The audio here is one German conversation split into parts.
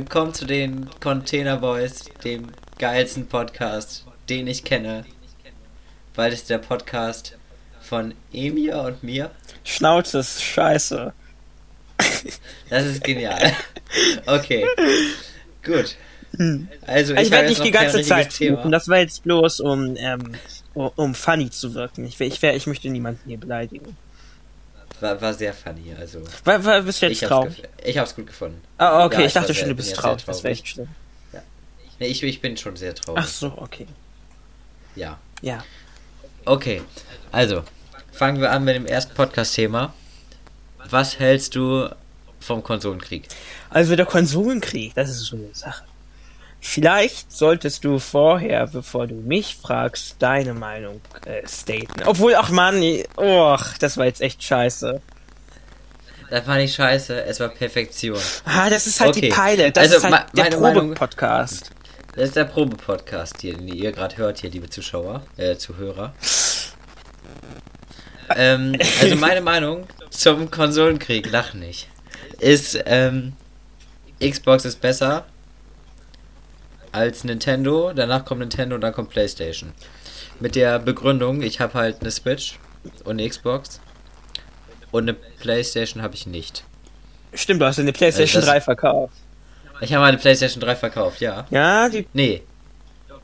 willkommen zu den Container Boys, dem geilsten Podcast, den ich kenne. Weil es der Podcast von Emir und mir. Schnauze ist scheiße. Das ist genial. Okay. Gut. Also, ich, ich werde nicht die ganze Zeit fluchen. Das war jetzt bloß, um, ähm, um, um funny zu wirken. Ich, ich, ich möchte niemanden hier beleidigen. War, war sehr funny, also. War, war, bist du jetzt ich traurig? Hab's ich hab's gut gefunden. Ah, okay, Ja, ich dachte war schon, du bist traurig. Das wäre echt schlimm. Nee, ich, ich bin schon sehr traurig. Ach so, okay. Ja. Ja. Okay, also fangen wir an mit dem ersten Podcast-Thema. Was hältst du vom Konsolenkrieg? Also der Konsolenkrieg, das ist so eine Sache. Vielleicht solltest du vorher, bevor du mich fragst, deine Meinung äh, staten. Obwohl, ach Mann, oh, das war jetzt echt scheiße. Das war nicht scheiße, es war Perfektion. Ah, das ist halt die Okay. Peile. Das Also, ist halt der Probe-Podcast. Das ist der Probe-Podcast den ihr gerade hört, hier, liebe Zuschauer, äh, Zuhörer. ähm, also meine Meinung zum Konsolenkrieg, lach nicht, ist, ähm, Xbox ist besser als Nintendo, danach kommt Nintendo und dann kommt Playstation. Mit der Begründung, ich habe halt eine Switch und eine Xbox und eine Playstation habe ich nicht. Stimmt, du hast eine PlayStation Also das- 3 verkauft. Ich habe eine Playstation 3 verkauft, ja. Ja, die. Nee.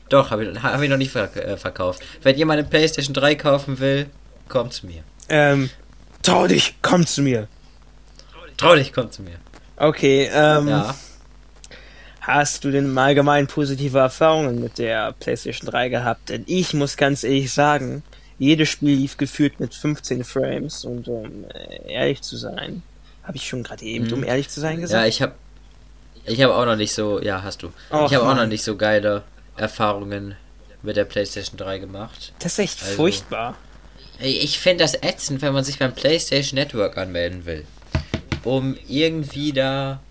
Doch, habe ich, hab ich noch nicht verk äh, verkauft. Wenn jemand eine PlayStation 3 kaufen will, kommt zu mir. Ähm, trau dich, komm zu mir. Trau dich, komm zu mir. Okay, ähm. Ja. Hast du denn im Allgemeinen positive Erfahrungen mit der PlayStation 3 gehabt? Denn ich muss ganz ehrlich sagen, jedes Spiel lief gefühlt mit 15 Frames und um äh, ehrlich zu sein, habe ich schon gerade eben, Mhm. um ehrlich zu sein Ja, gesagt? ich habe ich habe auch noch nicht so, ja, hast du. Och, ich habe auch noch nicht so geile Erfahrungen mit der PlayStation 3 gemacht. das ist echt also- furchtbar. Ich finde das ätzend, wenn man sich beim PlayStation Network anmelden will. Um irgendwie da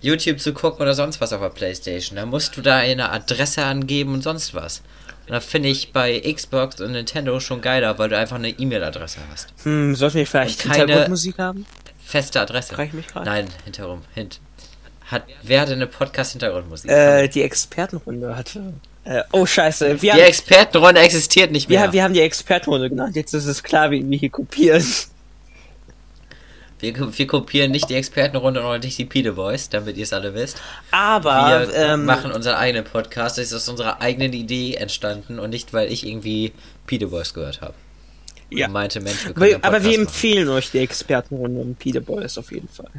YouTube zu gucken oder sonst was auf der PlayStation. Da musst du da eine Adresse angeben und sonst was. Und da finde ich bei Xbox und Nintendo schon geiler, weil du einfach eine E-Mail-Adresse hast. Hm, sollten wir vielleicht Und keine- Hintergrundmusik haben? Feste Adresse. Frag ich mich gerade. Nein, hinterrum. Hint. Hat, wer hat denn eine Podcast-Hintergrundmusik? Äh, die Expertenrunde hatte. Äh, oh scheiße, wir die haben, Expertenrunde existiert nicht mehr. haben- wir haben die Expertenrunde genannt. Jetzt ist es klar, wie wir hier kopieren. Wir, wir kopieren nicht die Expertenrunde und nicht die Pide Boys, damit ihr es alle wisst. Aber Wir ähm, machen unseren eigenen Podcast. Das ist aus unserer eigenen Idee entstanden und nicht, weil ich irgendwie Pide Boys gehört habe. Ja. Meinte, Mensch, wir einen aber wir Podcast machen. empfehlen euch die Expertenrunde und Peter Boys auf jeden Fall.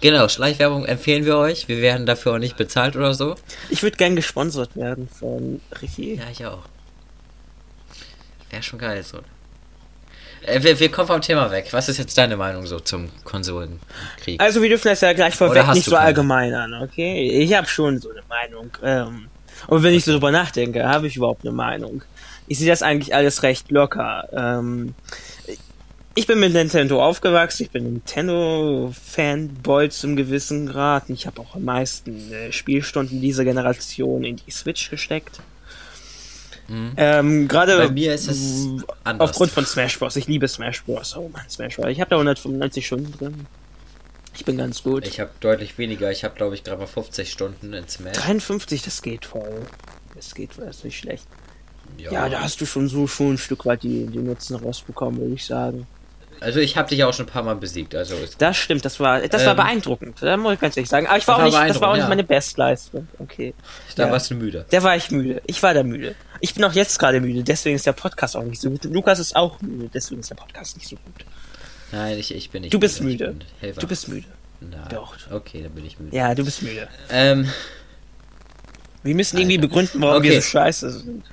Genau, Schleichwerbung empfehlen wir euch. Wir werden dafür auch nicht bezahlt oder so. Ich würde gern gesponsert werden von Ricky. Ja, ich auch. Wäre schon geil so. Äh, wir, wir kommen vom Thema weg. Was ist jetzt deine Meinung so zum Konsolenkrieg? Also wir dürfen das ja gleich vorweg nicht so keine? allgemeinern, okay? Ich habe schon so eine Meinung. Ähm, und wenn ich so drüber nachdenke, habe ich überhaupt eine Meinung. Ich sehe das eigentlich alles recht locker. Ähm, ich bin mit Nintendo aufgewachsen, ich bin Nintendo-Fanboy zum gewissen Grad. Ich habe auch am meisten äh, Spielstunden dieser Generation in die Switch gesteckt. Mhm. Ähm, Gerade Bei mir ist es anders. aufgrund von Smash Bros. Ich liebe Smash Bros. Oh man, Smash Bros. Ich habe da 195 Stunden drin. Ich bin ganz gut. Ich habe deutlich weniger. Ich habe, glaube ich, gerade mal 50 Stunden in Smash. 53, das geht voll. Das geht voll, das ist nicht schlecht. Ja, da hast du schon so schon ein Stück weit die, die Nutzen rausbekommen, würde ich sagen. Also ich habe dich auch schon ein paar Mal besiegt. Also Das stimmt, das war das war Ähm, beeindruckend. Da muss ich ganz ehrlich sagen. Aber ich war auch war nicht, das war auch nicht meine Bestleistung. Okay. da ja. warst du müde. Der war ich müde. Ich war da müde. Ich bin auch jetzt gerade müde, deswegen ist der Podcast auch nicht so gut. Lukas ist auch müde, deswegen ist der Podcast nicht so gut. Nein, ich, ich bin nicht Du bist müde. hellwach. Du bist müde. Nein. Doch. Okay, dann bin ich müde. Ja, du bist müde. Ähm, Wir müssen irgendwie Alter. begründen, warum Okay. wir so scheiße sind.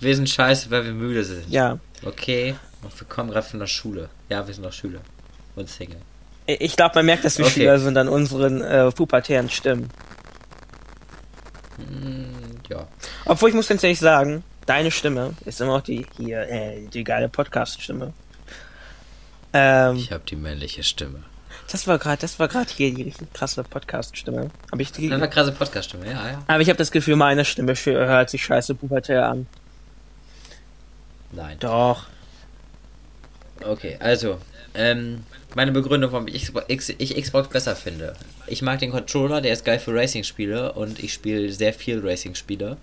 wir sind scheiße, weil wir müde sind. Ja. Okay. Und wir kommen gerade von der Schule. Ja, wir sind noch Schüler. Und Single. Ich glaube, man merkt, dass wir Okay. Schüler sind an unseren äh, pubertären Stimmen. Hm, ja. Obwohl ich muss ganz ehrlich sagen, deine Stimme ist immer noch die hier, äh, die geile Podcast-Stimme. Ähm, Ich habe die männliche Stimme. das war gerade, das war gerade hier die richtig krasse Podcast-Stimme. Aber ich, die, Das war krasse Podcast-Stimme, ja, ja. aber ich habe das Gefühl, meine Stimme hört sich scheiße pubertär an. Nein. Doch. Okay, also, ähm, meine Begründung, warum ich ich Xbox besser finde. Ich mag den Controller, der ist geil für Racing-Spiele und ich spiele sehr viel Racing-Spiele.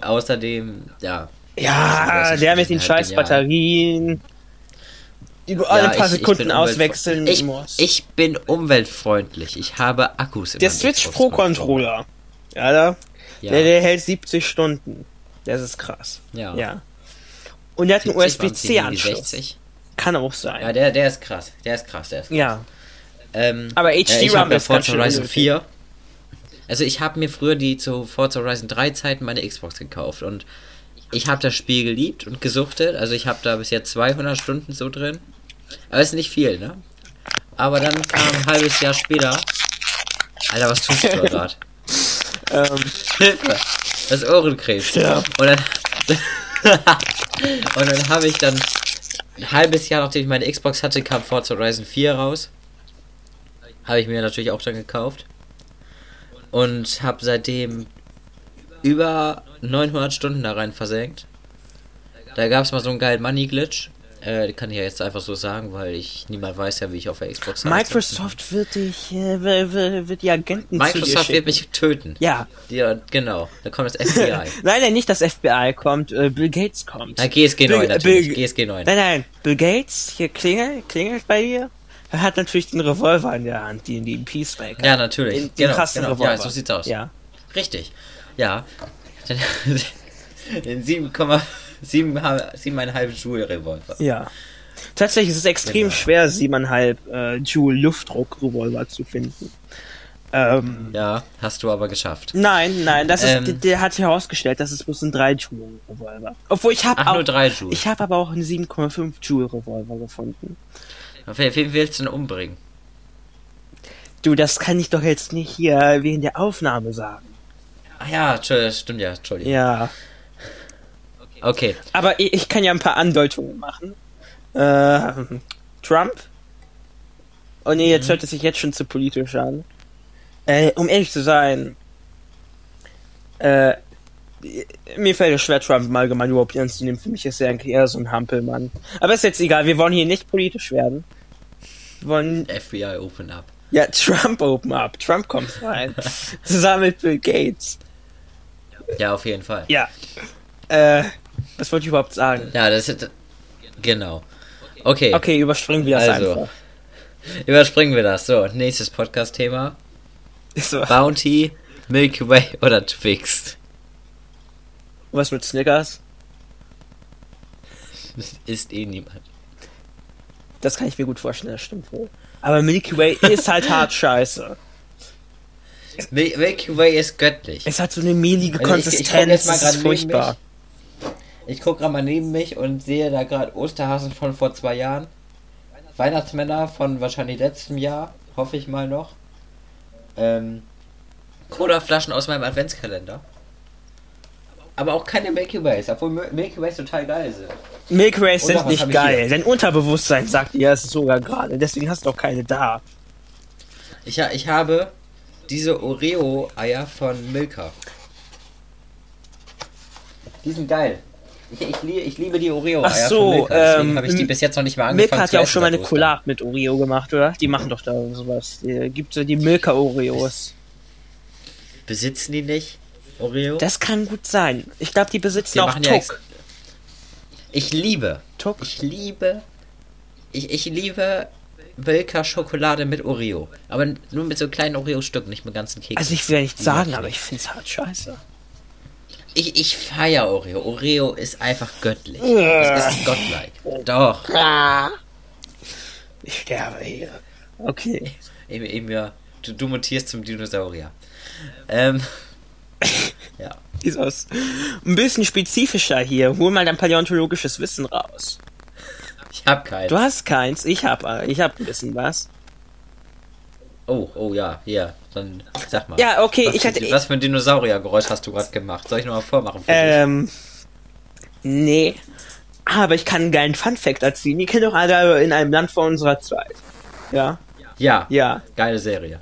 Außerdem, ja. Ja, der mit den halt scheiß genial. Batterien, alle ja, paar ich- ich Sekunden umweltfre- auswechseln ich, musst. Ich bin umweltfreundlich. Ich habe Akkus in der Switch Pro Controller, ja, da, Ja, der, der hält 70 Stunden. Das ist krass. ja. Ja. Und der hat einen 70 waren es die USB-C-Anschluss. 60. Kann auch sein. Ja, der, der ist krass. Der ist krass, der ist krass. Ja. Ähm, Aber äh, HD ich RAM habe ja ist ganz Forza schön Horizon unnötig. 4. Also ich habe mir früher die zu Forza Horizon 3 Zeiten meine Xbox gekauft und ich habe das Spiel geliebt und gesuchtet. Also ich habe da bis jetzt 200 Stunden so drin. Aber ist nicht viel, ne? Aber dann kam ein halbes Jahr später. Alter, was tust du da gerade? Ähm, Hilfe! Das Ohrenkrebs. Ja. Und dann. Und dann habe ich dann. Ein halbes Jahr nachdem ich meine Xbox hatte, kam Forza Horizon 4 raus. Habe ich mir natürlich auch dann gekauft. Und habe seitdem über 900 Stunden da rein versenkt. Da gab es mal so einen geilen Money-Glitch. Äh, kann ich ja jetzt einfach so sagen, weil ich niemand weiß ja, wie ich auf der Xbox. Microsoft wird dich, äh, wird die Agenten Microsoft wird mich töten. Ja. Ja, genau. Da kommt das FBI. Nein, nein, nicht das FBI kommt, äh, Bill Gates kommt. Na, GSG 9 Bill- natürlich. Bill- GSG 9. Nein, nein, Bill Gates, hier klingelt, klingelt bei dir. Er hat natürlich den Revolver in der Hand, den, den Peacemaker. Ja, natürlich. Den, den genau, krassen genau. Revolver. Ja, so sieht's aus. Ja. Richtig. Ja. Den 7,7 7,5 Joule Revolver. Ja. Tatsächlich ist es extrem Genau. schwer, 7,5 äh, Joule Luftdruckrevolver zu finden. Ähm, Ja, hast du aber geschafft. nein, nein, das ist, Ähm. der, der hat herausgestellt, das ist bloß ein 3 Joule Revolver. Obwohl ich habe auch, nur 3 Joule. ich habe aber auch einen 7,5 Joule Revolver gefunden. Wen, wen willst du denn umbringen? Du, das kann ich doch jetzt nicht hier während der Aufnahme sagen. Ach ja, stimmt ja, Entschuldigung. Ja. Okay. Aber ich, kann ja ein paar Andeutungen machen. Äh, Trump? Oh nee, jetzt hört es sich jetzt schon zu politisch an. Äh, um ehrlich zu sein, äh, mir fällt es schwer, Trump im Allgemeinen überhaupt ernst zu nehmen. Für mich ist er eigentlich eher so ein Hampelmann. Aber ist jetzt egal, wir wollen hier nicht politisch werden. Wir wollen, FBI open up. ja, Trump open up. Trump kommt rein. Zusammen mit Bill Gates. Ja, auf jeden Fall. Ja. Äh, was wollte ich überhaupt sagen? Ja, das ist. Genau. Okay, Okay, überspringen wir das Also. einfach. überspringen wir das. So, nächstes Podcast-Thema. So. Bounty, Milky Way oder Twix? Was mit Snickers? Das ist eh niemand. Das kann ich mir gut vorstellen, das stimmt wohl. Aber Milky Way ist halt hart scheiße. Mil Milky Way ist göttlich. Es hat so eine mehlige Also ich- ich Konsistenz, das ist furchtbar. Ich gucke gerade mal neben mich und sehe da gerade Osterhasen von vor zwei Jahren. Weihnachtsmänner von wahrscheinlich letztem Jahr, hoffe ich mal noch. Ähm, Cola-Flaschen aus meinem Adventskalender. Aber auch keine Milky Ways, obwohl Mil- Milky Ways total geil sind. Milky Ways Oder sind nicht geil. hier? Dein Unterbewusstsein sagt dir es sogar gerade. Deswegen hast du auch keine da. Ich, ha- ich habe diese Oreo-Eier von Milka. Die sind geil. Ich, ich, ich liebe die Oreo-Eier Ach so, ähm, habe ich die bis jetzt noch nicht mal angefangen Milka hat ja auch schon mal eine. Collab mit Oreo gemacht, oder? Die machen doch da sowas. Die gibt so die Milka Oreos. Besitzen die nicht Oreo? Das kann gut sein. Ich glaube, die besitzen Die auch machen ja Tuck. Ich liebe, Tuck. ich liebe, ich, ich liebe Milka Schokolade mit Oreo. Aber nur mit so kleinen Oreo-Stücken, nicht mit ganzen Keksen. Also ich will ja nichts sagen, aber ich find's hart scheiße. Ich, ich feier Oreo. Oreo ist einfach göttlich. Es ist godlike. Doch. Ich sterbe hier. Okay. Eben, eben ja, du, du mutierst zum Dinosaurier. Ähm, ja. Ist aus. Ein bisschen spezifischer hier. Hol mal dein paläontologisches Wissen raus. Ich hab keinen. Du hast keins, ich hab, ich hab ein bisschen was. Oh, oh ja, hier. Dann sag mal. Ja, okay, was ich für, hatte- Was für ein Dinosauriergeräusch hast du gerade gemacht? Soll ich nochmal vormachen für dich? Ähm. Nee. Aber ich kann einen geilen Fun-Fact erzählen. Die kennen doch alle in einem Land vor unserer Zeit. Ja? Ja. Ja. Geile Serie.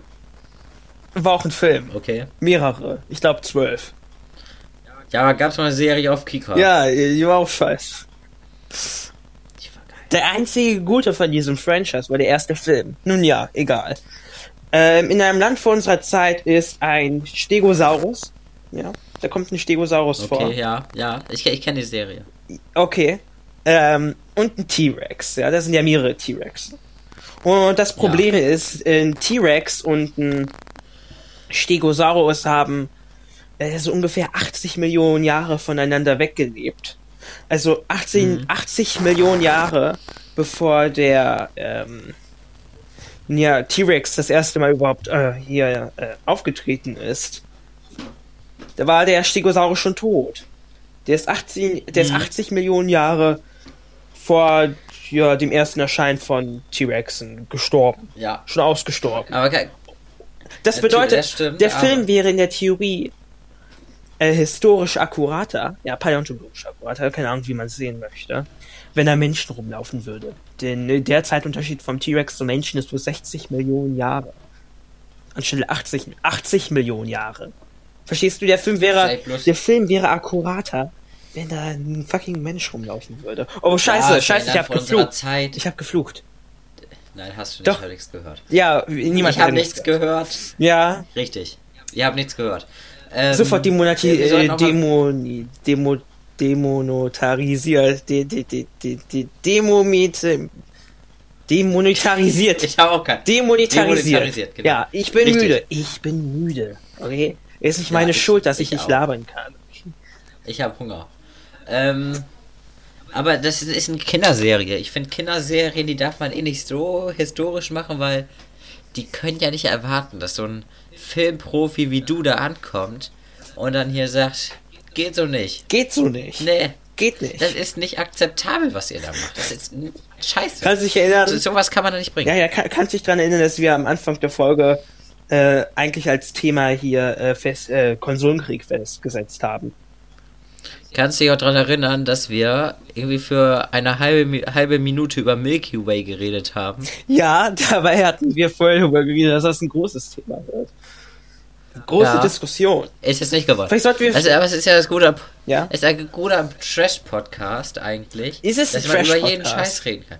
War auch ein Film. Okay. Mehrere. Ich glaube zwölf. Ja, gab's mal eine Serie auf Kika? Ja, die war auch scheiße. Die war geil. Der einzige gute von diesem Franchise war der erste Film. Nun ja, egal. Ähm, in einem Land vor unserer Zeit ist ein Stegosaurus. Ja, da kommt ein Stegosaurus Okay, vor. ja, ja. Ich, ich kenne die Serie. Okay. Ähm, und ein T-Rex. Ja, das sind ja mehrere T-Rex. Und das Problem ist, ein T-Rex und ein Stegosaurus haben äh, so ungefähr 80 Millionen Jahre voneinander weggelebt. Also 18, 80 Millionen Jahre bevor der ähm, ja, T-Rex das erste Mal überhaupt äh, hier äh, aufgetreten ist. Da war der Stegosaurus schon tot. Der ist 18, der ist 80 Millionen Jahre vor ja, dem ersten Erscheinen von T-Rexen gestorben. Ja. Schon ausgestorben. Aber ke- Das bedeutet, das stimmt, der Film wäre in der Theorie äh, historisch akkurater, ja, paläontologisch akkurater, keine Ahnung, wie man es sehen möchte, wenn da Menschen rumlaufen würde. Denn äh, der Zeitunterschied vom T-Rex zum Menschen ist nur 60 Millionen Jahre. Anstelle 80, 80 Millionen Jahre. Verstehst du, der Film wäre, der Film wäre akkurater, wenn da ein fucking Mensch rumlaufen würde. Oh, scheiße, Ja, scheiße, ich hab geflucht. Zeit. Ich hab geflucht. Nein, hast du Doch. nicht, hab nichts gehört. Ja, niemand ich hat nichts gehört. Ja, Richtig. Ihr habt nichts gehört. Ähm, Sofort sollten äh, demoni demo demonetarisiert, de, de, de, de, de, demomite, demonetarisiert, Ich habe auch keinen. demonetarisiert. Demonetarisiert, genau. Ja, ich bin Richtig. müde. Ich bin müde. Okay, ist nicht Ja, meine ich- Schuld, dass ich, ich nicht auch. labern kann. Ich habe Hunger. Ähm, aber das ist, ist eine Kinderserie. Ich finde Kinderserien, die darf man eh nicht so historisch machen, weil die können ja nicht erwarten, dass so ein Filmprofi wie du da ankommt und dann hier sagt, geht so nicht. Geht so nicht. Nee, Geht nicht. das ist nicht akzeptabel, was ihr da macht. Das ist scheiße. Kannst du dich erinnern? so, sowas kann man da nicht bringen. Ja, ja, kann, kannst dich daran erinnern, dass wir am Anfang der Folge äh, eigentlich als Thema hier äh, fest, äh, Konsolenkrieg festgesetzt haben. Kannst du dich auch daran erinnern, dass wir irgendwie für eine halbe, halbe Minute über Milky Way geredet haben? Ja, dabei hatten wir vorher darüber geredet, dass das ein großes Thema wird. Große Ja. Diskussion. Ist jetzt nicht geworden. Vielleicht sollten wir- Also, aber es ist ja das gute. Ja. Es ist ein guter Trash-Podcast eigentlich. Ist es ein dass man über jeden? Scheiß reden kann.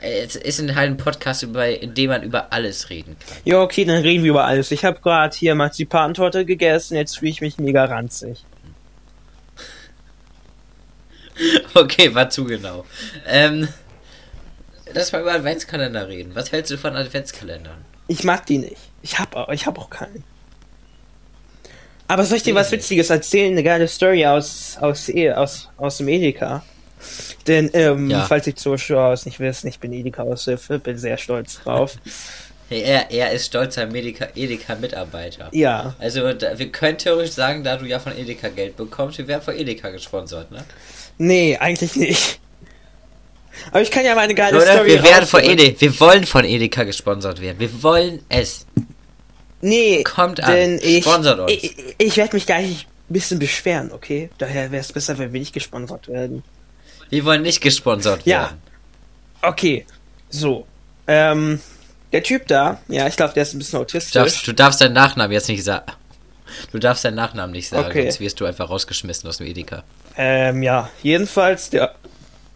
Äh, Es ist ein, halt ein Podcast, über, in dem man über alles reden kann. Ja, okay, dann reden wir über alles. Ich habe gerade hier Marzipantorte gegessen, jetzt fühle ich mich mega ranzig. Okay, war zu genau. Ähm, lass mal über Adventskalender reden. Was hältst du von Adventskalendern? Ich mag die nicht. Ich hab, auch- ich hab auch keinen. Aber soll ich dir was Witziges erzählen? Eine geile Story aus, aus, E- aus, aus dem Edeka. Denn, ähm, Ja. falls die Zuschauer es nicht wissen, ich bin Edeka-Aushilfe, bin sehr stolz drauf. Hey, er, er ist stolzer Edeka-Mitarbeiter. ja. Also, da, wir können theoretisch sagen, da du ja von Edeka Geld bekommst, wir werden von Edeka gesponsert, ne? Nee, eigentlich nicht. Aber ich kann ja mal eine geile Oder? Story Wir werden von. Edeka, wir wollen von Edeka gesponsert werden. Wir wollen es. Nee, Kommt an. denn ich, Sponsert uns. ich, ich werde mich gleich ein bisschen beschweren, okay? Daher wäre es besser, wenn wir nicht gesponsert werden. Wir wollen nicht gesponsert Ja. werden. Okay, so. Ähm, der Typ da, ja, ich glaube, der ist ein bisschen Du autistisch. darfst, du darfst deinen Nachnamen jetzt nicht sagen. Du darfst deinen Nachnamen nicht sagen, Okay. sonst wirst du einfach rausgeschmissen aus dem Edeka. Ähm, ja, jedenfalls, der,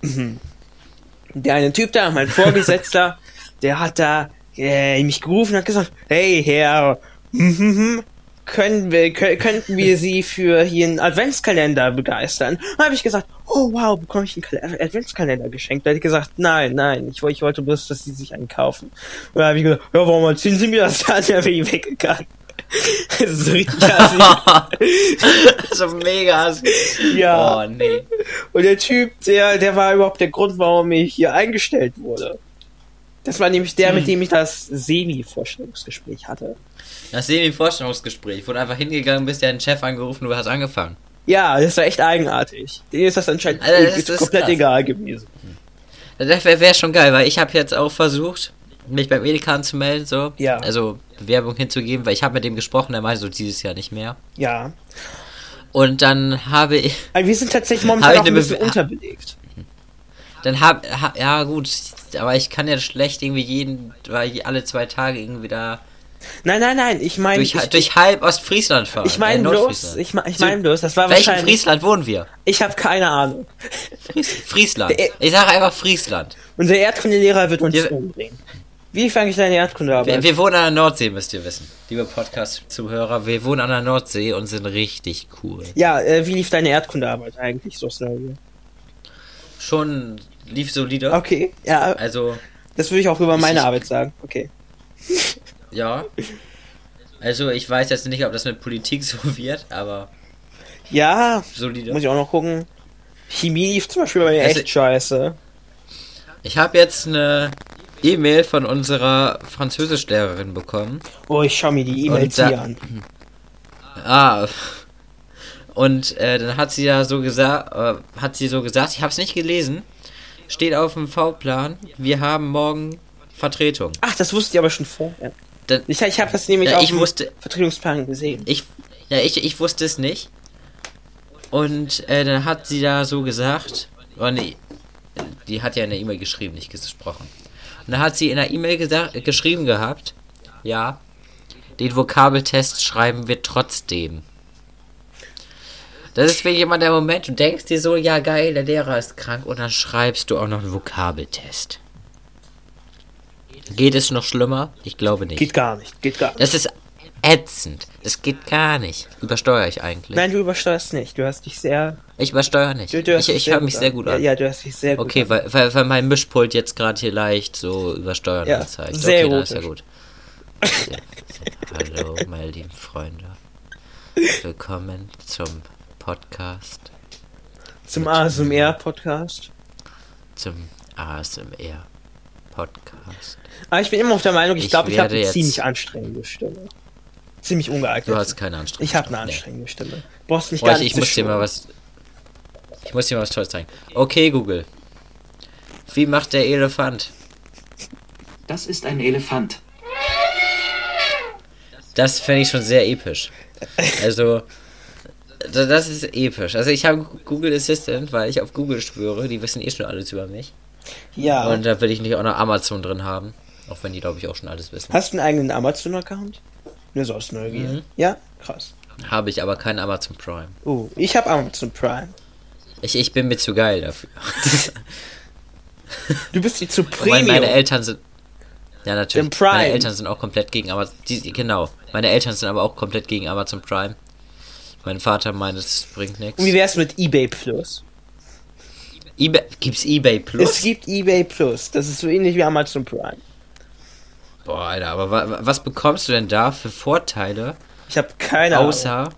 der eine Typ da, mein Vorgesetzter, der hat da äh, mich gerufen und hat gesagt, hey Herr, mhm, können wir, kö- könnten wir Sie für hier einen Adventskalender begeistern? Dann habe ich gesagt, oh wow, bekomme ich einen Kal Adventskalender geschenkt? Da hat ich gesagt, nein, nein, ich, ich wollte bloß, dass Sie sich einen kaufen. Dann habe ich gesagt, ja, warum erzählen Sie mir das? Dann bin ich weggegangen. Das ist so richtig assi. so mega. assi. Ja. Oh, nee. Und der Typ, der, der war überhaupt der Grund, warum ich hier eingestellt wurde. Das war nämlich der, mit dem ich das Semi-Vorstellungsgespräch hatte. Das Semi-Vorstellungsgespräch, wo du einfach hingegangen bist, der hat den Chef angerufen, du hast angefangen. Ja, das war echt eigenartig. Dem ist das anscheinend Alter, das ist komplett krass. egal gewesen. Das wäre wär schon geil, weil ich habe jetzt auch versucht, mich beim Edeka anzumelden, so. Ja. Also Bewerbung hinzugeben, weil ich habe mit dem gesprochen, der meinte so dieses Jahr nicht mehr. Ja. Und dann habe ich, Aber wir sind tatsächlich momentan auch ein bisschen unterbelegt. Dann hab, ha, ja gut, aber ich kann ja schlecht irgendwie jeden, weil alle zwei Tage irgendwie da Nein, nein, nein, ich meine. Durch, ich, durch halb Ostfriesland fahren. ich meine äh, bloß, ich, mein- ich meine bloß, das war Welchem wahrscheinlich. Friesland wohnen wir? Ich habe keine Ahnung. Fries Friesland. Ich sage einfach Friesland. Unser Erdkundelehrer wird uns Wir- umbringen. Wie fange ich deine Erdkundearbeit? Wir, wir wohnen an der Nordsee, müsst ihr wissen. Liebe Podcast-Zuhörer, wir wohnen an der Nordsee und sind richtig cool. Ja, äh, wie lief deine Erdkundearbeit eigentlich so schnell? Schon lief solide. Okay, ja, Also, das würde ich auch über meine Ich- Arbeit sagen. Okay. ja. Also, ich weiß jetzt nicht, ob das mit Politik so wird, aber Ja, solide. muss ich auch noch gucken. Chemie lief zum Beispiel bei mir Also- echt scheiße. Ich habe jetzt eine E-Mail von unserer Französischlehrerin bekommen. Oh, ich schau mir die E-Mails hier an. Ah. Und äh, dann hat sie ja so gesagt, äh, hat sie so gesagt, ich habe es nicht gelesen. Steht auf dem V-Plan, wir haben morgen Vertretung. Ach, das wusste ich aber schon vorher. Dann, Ich, ich habe das nämlich Ja, auf ich wusste- Vertretungsplan gesehen. ich, ja, ich, ich wusste es nicht. Und äh, dann hat sie da so gesagt, oh nee, die hat ja in der E-Mail geschrieben, nicht gesprochen. Und dann hat sie in der E-Mail gesagt- geschrieben gehabt, ja, den Vokabeltest schreiben wir trotzdem. Das ist wie jemand der Moment, du denkst dir so, ja geil, der Lehrer ist krank und dann schreibst du auch noch einen Vokabeltest. Geht es noch schlimmer? Ich glaube nicht. Geht gar nicht, geht gar nicht. Das ist ätzend. Das geht gar nicht. Übersteuere ich eigentlich? Nein, du übersteuerst nicht. Du hast dich sehr. Ich übersteuere nicht. Du, du ich ich höre mich sehr gut ja, an. Ja, du hast dich sehr gut okay, an. weil, weil, weil mein Mischpult jetzt gerade hier leicht so übersteuern Ja, anzeigt. sehr okay, ja erotisch. gut. Sehr- Hallo, meine lieben Freunde. Willkommen zum Podcast, Zum ASMR-Podcast. zum ASMR Podcast. Aber ich bin immer auf der Meinung, ich Ich glaube, ich habe eine ziemlich anstrengende Stimme. Ziemlich ungeeignet. Du hast keine Anstrengung. ich habe eine Nee. anstrengende Stimme. Brauchst mich Boah, gar ich, nicht ich muss dir mal was. Ich muss dir mal was Tolles zeigen. Okay, Google. Wie macht der Elefant? Das ist ein Elefant. Das fände ich schon sehr episch. Also, das ist episch. Also, ich habe Google Assistant, weil ich auf Google schwöre. Die wissen eh schon alles über mich. Ja. Und da will ich nicht auch noch Amazon drin haben. Auch wenn die, glaube ich, auch schon alles wissen. Hast du einen eigenen Amazon-Account? Nur so aus Neugier. Mhm. Ja, krass. Habe ich aber keinen Amazon Prime. Oh, ich habe Amazon Prime. Ich, ich bin mir zu geil dafür. Du bist die zu Premium. meine Eltern sind. Ja, natürlich. Meine Eltern sind auch komplett gegen Amazon. Die, genau. Meine Eltern sind aber auch komplett gegen Amazon Prime. Mein Vater meint, es bringt nichts. Und wie wär's mit eBay Plus? eBay, gibt's eBay Plus? Es gibt eBay Plus. Das ist so ähnlich wie Amazon Prime. Boah, Alter, aber wa was bekommst du denn da für Vorteile, Ich habe keine Ahnung. außer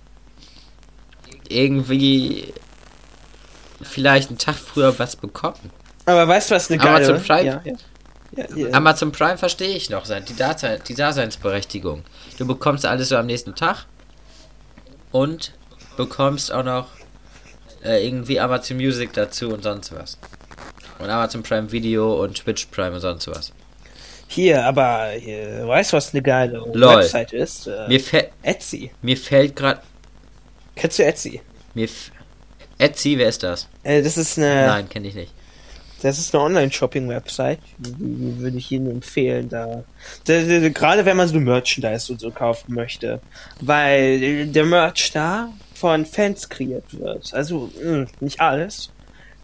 irgendwie vielleicht einen Tag früher was bekommen? Aber weißt du, was eine geile... Amazon Prime? Ja, ja. Ja, ja. Amazon Prime verstehe ich noch, die, Dasein, die Daseinsberechtigung. Du bekommst alles so am nächsten Tag und bekommst auch noch äh, irgendwie Amazon Music dazu und sonst was. Und Amazon Prime Video und Twitch Prime und sonst was. Hier, aber hier, weißt du, was eine geile Lol. Website ist? Äh, Mir, Etsy. mir fällt gerade. Kennst du Etsy? Mir Etsy, wer ist das? Äh, das ist eine, Nein, kenne ich nicht. Das ist eine Online-Shopping-Website. Würde ich jedem empfehlen, da. gerade wenn man so Merchandise und so kaufen möchte, weil der Merch da von Fans kreiert wird. Also mh, nicht alles,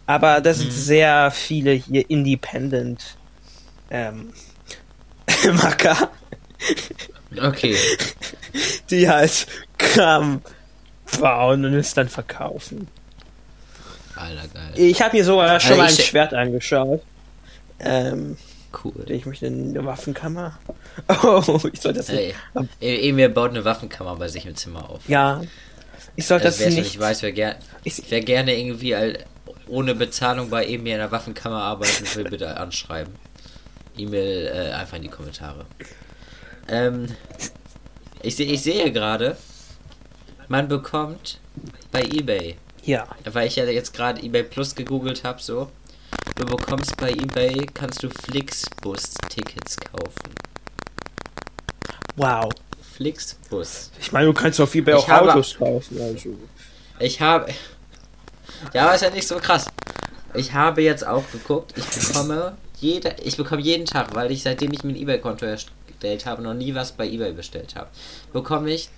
aber da sind sehr viele hier Independent ähm, Macker. Okay. die halt Kram bauen und es dann verkaufen. Alter, geil. Ich habe mir sogar schon Also mal ein ich- Schwert angeschaut. Ähm, Cool. ich möchte eine Waffenkammer. Oh, ich soll das nicht. Ey, Emil baut eine Waffenkammer bei sich im Zimmer auf. Ja, ich soll Also das wer es noch nicht. nicht weiß, wer, ger Ich- wer gerne irgendwie ohne Bezahlung bei Emil in der Waffenkammer arbeiten will, bitte anschreiben. E-Mail äh, einfach in die Kommentare. Ähm, ich, seh, ich sehe gerade, man bekommt bei eBay, Ja, weil ich ja jetzt gerade eBay Plus gegoogelt habe, so, du bekommst bei eBay, kannst du Flixbus-Tickets kaufen. wow. Flixbus. Ich meine, du kannst auf eBay Ich auch habe- Autos kaufen. Also. Ich habe. Ja, aber ist ja nicht so krass. Ich habe jetzt auch geguckt, ich bekomme jede, ich bekomme jeden Tag, weil ich seitdem ich mir ein eBay-Konto erst- bestellt habe, noch nie was bei eBay bestellt habe, bekomme ich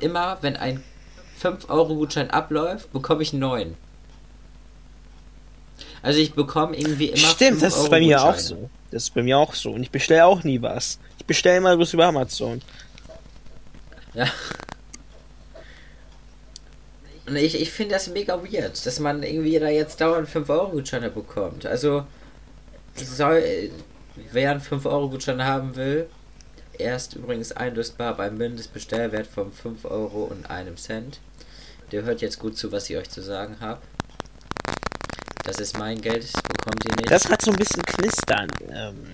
immer, wenn ein 5-Euro-Gutschein abläuft, bekomme ich einen neuen. Also ich bekomme irgendwie immer Stimmt, das ist bei mir auch 5-Euro-Gutscheine. so. Das ist bei mir auch so. Und ich bestelle auch nie was. Ich bestelle immer bloß über Amazon. Ja. Und ich, ich finde das mega weird, dass man irgendwie da jetzt dauernd 5-Euro-Gutscheine bekommt. Also, soll, wer einen 5-Euro-Gutschein haben will, erst übrigens einlösbar beim Mindestbestellwert von 5 Euro und einem Cent. Der hört jetzt gut zu, was ich euch zu sagen habe. Das ist mein Geld, das bekommt ihr nicht. Das hat so ein bisschen Knistern. Ähm,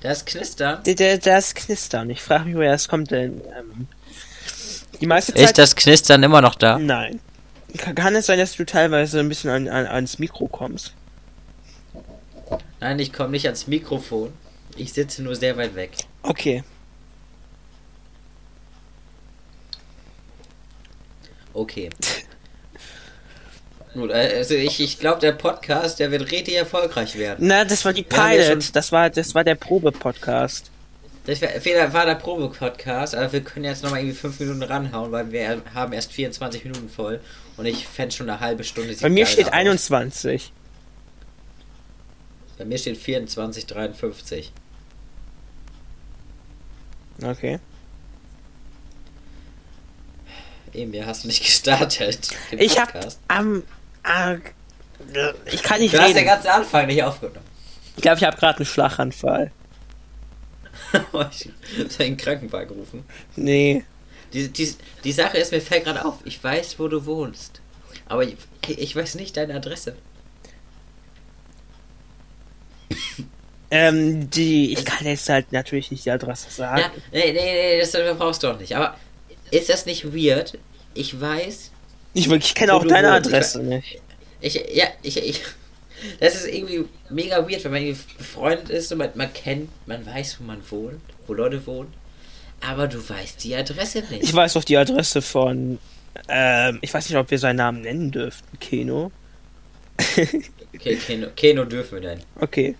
das Knistern. der, der, das Knistern. Ich frage mich, woher das kommt denn. Ähm, die meiste Zeit. Ist das Knistern immer noch da? Nein. Kann, kann es sein, dass du teilweise ein bisschen an, an, ans Mikro kommst? Nein, ich komme nicht ans Mikrofon. Ich sitze nur sehr weit weg. Okay. Okay. Gut, also ich, ich glaube, der Podcast, der wird richtig erfolgreich werden. Na, das war die Pilot. Das war, das war der Probe-Podcast. Das Fehler war der Probe-Podcast, aber wir können jetzt nochmal irgendwie 5 Minuten ranhauen, weil wir haben erst 24 Minuten voll und ich fände schon eine halbe Stunde. Bei mir steht aus. 21. Bei mir steht 24, 53. Okay. Emil, hast du nicht gestartet? den Ich hab Podcast? am. ah, ich kann nicht Du hast den reden. ganzen Anfang nicht aufgenommen. Ich glaube, ich habe gerade einen Schlaganfall. ich hab den Krankenwagen gerufen. Nee. Die, die, die Sache ist, mir fällt gerade auf, ich weiß, wo du wohnst. Aber ich, ich weiß nicht deine Adresse. Ähm, die. Ich kann jetzt halt natürlich nicht die Adresse sagen. Ja, nee, nee, nee, das brauchst du auch nicht. Aber ist das nicht weird? Ich weiß, Ich wirklich kenne auch deine wohnst. Adresse nicht. ich, ja, ich, ich, das ist irgendwie mega weird, wenn man befreundet ist und man, man kennt, man weiß, wo man wohnt, wo Leute wohnen, aber du weißt die Adresse nicht. Ich weiß auch die Adresse von. Ähm, ich weiß nicht, ob wir seinen Namen nennen dürften. Keno. Okay, Keno, Keno dürfen wir denn. Okay.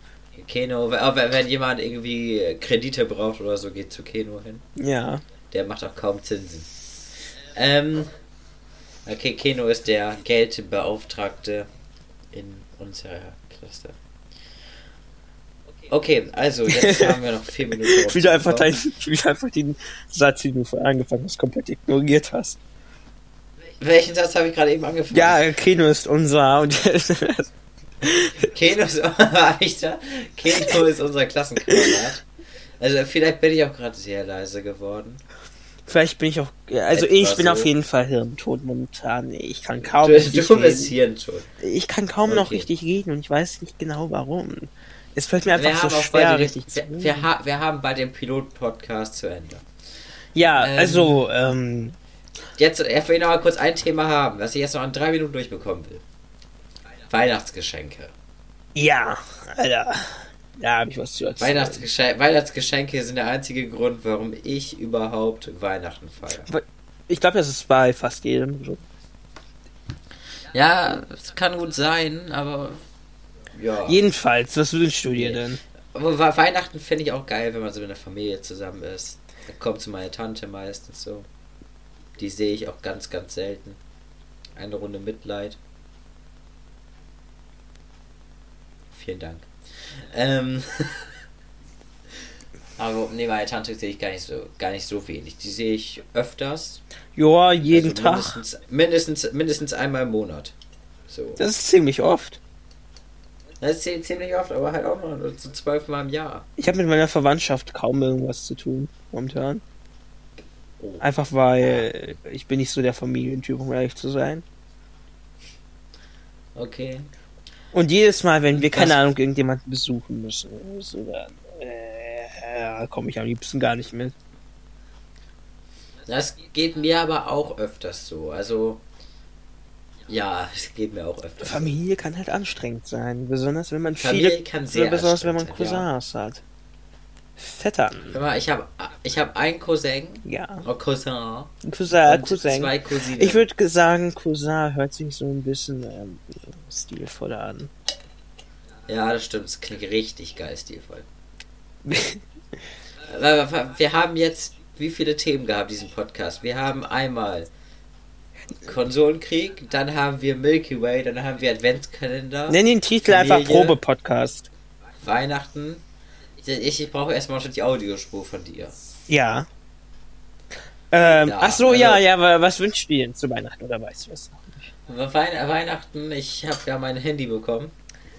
Keno, wenn, jemand irgendwie Kredite braucht oder so, geht zu Keno hin. Ja. Der macht auch kaum Zinsen. Ähm, okay, Keno ist der Geldbeauftragte in unserer Klasse. Okay, also jetzt haben wir noch vier Minuten. Wie du einfach, dein, wie du einfach den Satz, den du vorher angefangen hast, komplett ignoriert hast. Welchen Satz habe ich gerade eben angefangen? Ja, Keno ist unser und Keno ist, da? Keno ist unser Klassenkamerad. Also vielleicht bin ich auch gerade sehr leise geworden. vielleicht bin ich auch. Also Etwa ich bin so. auf jeden Fall hirntot momentan. Ich kann kaum Du, du bist schon. Ich kann kaum noch Okay. richtig reden und ich weiß nicht genau warum. Es fällt mir einfach Wir so schwer, richtig zu wir, wir, ha wir haben bald den Pilot-Podcast zu Ende. Ja, Ähm, also, ähm, Jetzt, ich will noch mal kurz ein Thema haben, was ich jetzt noch in drei Minuten durchbekommen will. Weihnachtsgeschenke. ja, Alter. Da habe ich was zu erzählen. Weihnachtsgesche Weihnachtsgeschenke sind der einzige Grund, warum ich überhaupt Weihnachten feiere. Ich glaube, das ist bei fast jedem so. Ja, es kann gut sein, aber ja. Jedenfalls, was wünschst du dir denn? Aber We- Weihnachten finde ich auch geil, wenn man so mit der Familie zusammen ist. Da kommt zu meiner Tante meistens so. Die sehe ich auch ganz, ganz selten. Eine Runde Mitleid. Vielen Dank. Ähm. Aber nee, meine Tante sehe ich gar nicht so, gar nicht so wenig. Die sehe ich öfters. Joa, jeden also Tag. Mindestens, mindestens, mindestens einmal im Monat. So. Das ist ziemlich oft. Das ist zie- ziemlich oft, aber halt auch nur so zwölfmal im Jahr. Ich habe mit meiner Verwandtschaft kaum irgendwas zu tun momentan. Oh. Einfach weil ich bin nicht so der Familientyp, um ehrlich zu sein. Okay. Und jedes Mal, wenn wir, keine Was- Ahnung, irgendjemanden besuchen müssen, so dann äh, komme ich am liebsten gar nicht mit. Das geht mir aber auch öfters so. Also, ja, es geht mir auch öfters. so. Familie kann halt anstrengend sein, besonders wenn man Familie viele, besonders wenn man Cousins hat. Vettern, ich habe ich hab einen Cousin, ja. oh Cousin, Cousin, und Cousin. zwei Cousinen. Ich würde sagen, Cousin hört sich so ein bisschen ähm, stilvoller an. Ja, das stimmt. Es klingt richtig geil, stilvoll. Wir haben jetzt wie viele Themen gehabt, diesen Podcast? Wir haben einmal Konsolenkrieg, dann haben wir Milky Way, dann haben wir Adventskalender, Nenn den Titel einfach Familie. Probe-Podcast. Weihnachten. Ich, ich brauche erstmal schon die Audiospur von dir. Ja. Ähm, Ja, ach so, ja, also- ja, aber was wünschst du dir denn zu Weihnachten oder weißt du was? Wein Weihnachten, ich habe ja mein Handy bekommen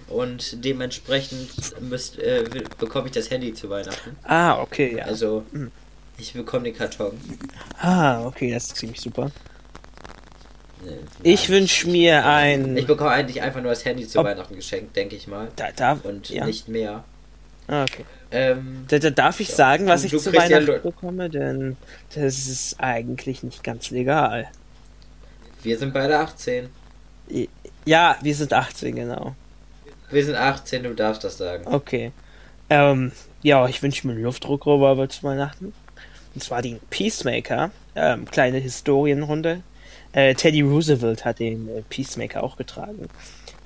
und dementsprechend müsst, äh, bekomme ich das Handy zu Weihnachten. Ah, okay, ja. Also ich bekomme den Karton. Ah, okay, das ist ziemlich super. Äh, Ich wünsche mir ein. Ich bekomme eigentlich einfach nur das Handy zu Ob- Weihnachten geschenkt, denke ich mal. Da, da, Und ja. nicht mehr. Ah, okay. Ähm, Da, da darf ich Ja. sagen, was ich zu ja Weihnachten Lo- bekomme, denn das ist eigentlich nicht ganz legal. wir sind beide 18. Ja, wir sind 18, genau. Wir sind 18, du darfst das sagen. Okay. Ähm, ja, ich wünsche mir einen Luftdruckrevolver zu Weihnachten. Und zwar den Peacemaker. Ähm, kleine Historienrunde. Äh, Teddy Roosevelt hat den äh, Peacemaker auch getragen.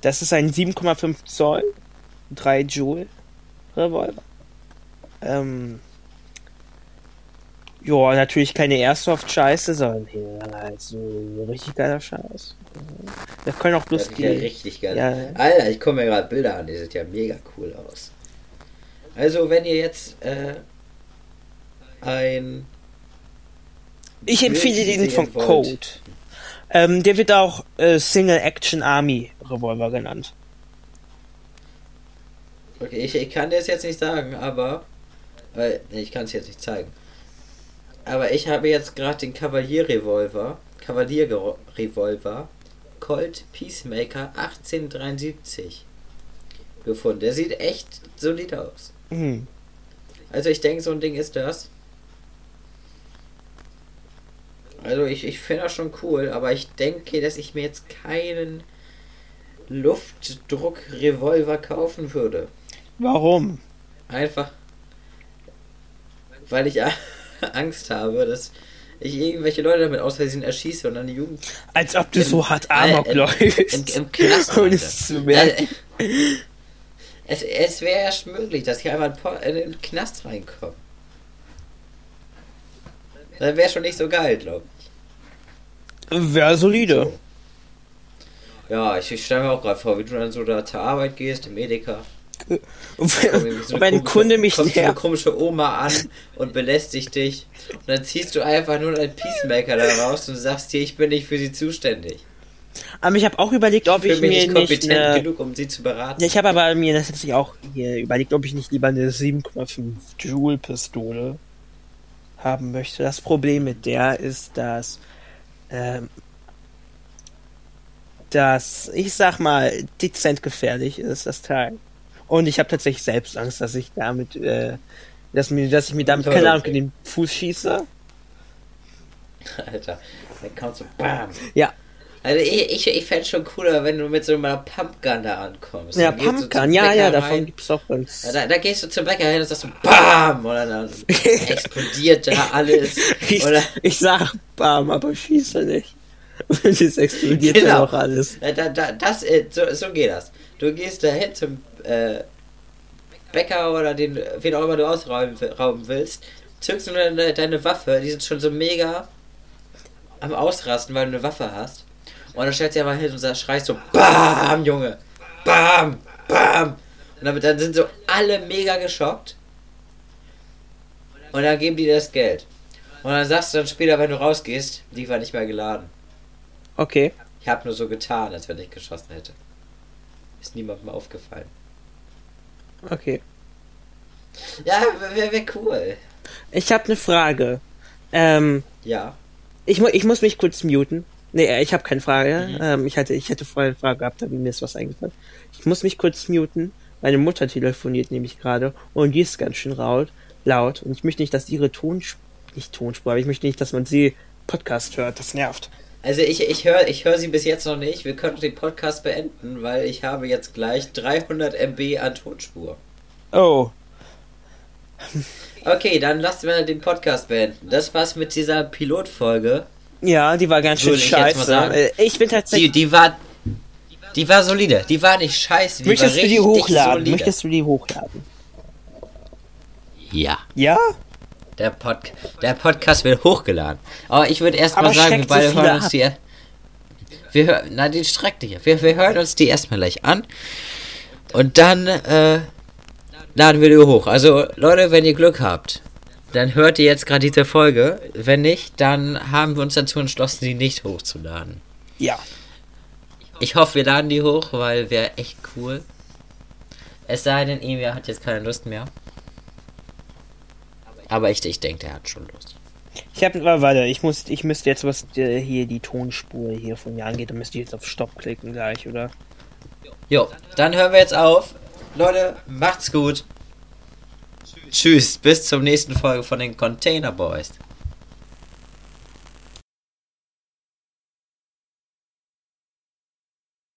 Das ist ein 7,5 Zoll, 3 Joule Revolver. Ähm, ja, natürlich keine Airsoft-Scheiße, sondern hier halt so richtig geiler Scheiß. Das können auch bloß sieht ja die. richtig geil. Ja. Alter, ich komme mir gerade Bilder an, die sieht ja mega cool aus. Also, wenn ihr jetzt äh, ein. Ich empfehle den von wollt. Code. Ähm, der wird auch äh, Single Action Army Revolver genannt. Okay, ich, ich kann dir das jetzt nicht sagen, aber. Weil, ich kann es jetzt nicht zeigen. Aber ich habe jetzt gerade den Kavalier-Revolver. Kavalier-Revolver. Colt Peacemaker 1873 gefunden. Der sieht echt solid aus. Hm. Also ich denke, so ein Ding ist das. Also ich, ich finde das schon cool, aber ich denke, dass ich mir jetzt keinen Luftdruckrevolver kaufen würde. Warum? Einfach, weil ich Angst habe, dass ich irgendwelche Leute damit aus Versehen erschieße und dann die Jugend Als ob du Im- so hart äh, Amok im- läufst. im, im Knast Ohne lande. es zu merken. Äh, Es, es wäre ja möglich, dass ich einfach in den Knast reinkomme. Das wäre schon nicht so geil, glaube ich. Wäre solide. So. Ja, ich, ich stelle mir auch gerade vor, wie du dann so da zur Arbeit gehst, im Edeka. Und wenn, ein Kunde mich kommt so eine komische Oma an und belästigt dich. Und dann ziehst du einfach nur deinen Peacemaker da raus und sagst dir, ich bin nicht für sie zuständig. Aber ich habe auch überlegt, ob Ich ich bin mir nicht nicht kompetent eine, genug, um sie zu beraten. Ja, ich habe aber mir das letztlich auch hier überlegt, ob ich nicht lieber eine 7,5 Joule Pistole haben möchte. Das Problem mit der ist, dass ähm, dass ich sag mal dezent gefährlich ist das Teil. Und ich habe tatsächlich selbst Angst, dass ich damit äh, dass mir dass ich mir damit keine Ahnung in den Fuß schieße. Alter, dann kommt so BAM. Ja, Also ich, ich, ich fände schon cooler, wenn du mit so einer Pumpgun da ankommst. ja Pumpgun, ja, ja, Bäcker davon rein. gibt's auch ganz Ja, Da, da gehst du zum Bäcker hin und sagst so BAM! Oder dann explodiert da alles. Ich, Oder ich sag Bam, aber schieße nicht. Und es explodiert Genau. dann auch alles. da, da, da, das, äh, so, so geht das. Du gehst da hin zum äh, Bäcker oder den, wen auch immer du ausrauben rauben willst, zückst du deine, deine Waffe, die sind schon so mega am Ausrasten, weil du eine Waffe hast. Und dann stellst du aber hin und schreist so BAM, Junge! BAM! BAM! Und dann, dann sind so alle mega geschockt. Und dann geben die dir das Geld. Und dann sagst du dann später, wenn du rausgehst, die war nicht mehr geladen. Okay. Ich habe nur so getan, als wenn ich geschossen hätte. Ist niemandem aufgefallen. Okay. Ja, wäre wär cool. Ich habe eine Frage. Ähm, Ja. ich, mu ich muss mich kurz muten. Nee, äh, ich habe keine Frage. Mhm. Ähm, ich hatte ich hätte vorher eine Frage gehabt, aber mir ist was eingefallen. Ich muss mich kurz muten. Meine Mutter telefoniert nämlich gerade und die ist ganz schön laut, laut und ich möchte nicht, dass ihre Tonspur, nicht Tonspur, aber ich möchte nicht, dass man sie Podcast hört. Das nervt. Also ich, ich höre ich hör sie bis jetzt noch nicht. Wir können den Podcast beenden, weil ich habe jetzt gleich 300 MB an Tonspur. Oh, Okay, dann lassen wir den Podcast beenden. Das war's mit dieser Pilotfolge. ja, die war ganz schön ich scheiße. Äh, Ich bin Die, tatsächlich. die war... Die war solide. Die war nicht scheiße. Die möchtest war du die hochladen? Solide. Möchtest du die hochladen? Ja. Ja? Der, Pod der Podcast wird hochgeladen. Aber ich würde erstmal sagen, wir so beide hören uns ab. die. Wir hören. Na, die streckt dich. Wir, wir hören uns die erstmal gleich an. Und dann äh, laden wir die hoch. Also, Leute, wenn ihr Glück habt, dann hört ihr jetzt gerade diese Folge. Wenn nicht, dann haben wir uns dazu entschlossen, die nicht hochzuladen. Ja. Ich hoffe, wir laden die hoch, weil wäre echt cool. Es sei denn, Emir hat jetzt keine Lust mehr. Aber ich, ich denke, der hat schon Lust. Ich hab, äh, warte, ich muss, ich müsste jetzt, was äh, hier die Tonspur hier von mir angeht, dann müsste ich jetzt auf Stopp klicken gleich, oder? Jo, dann hören wir jetzt auf. Leute, macht's gut. Tschüss, bis zur nächsten Folge von den Container Boys.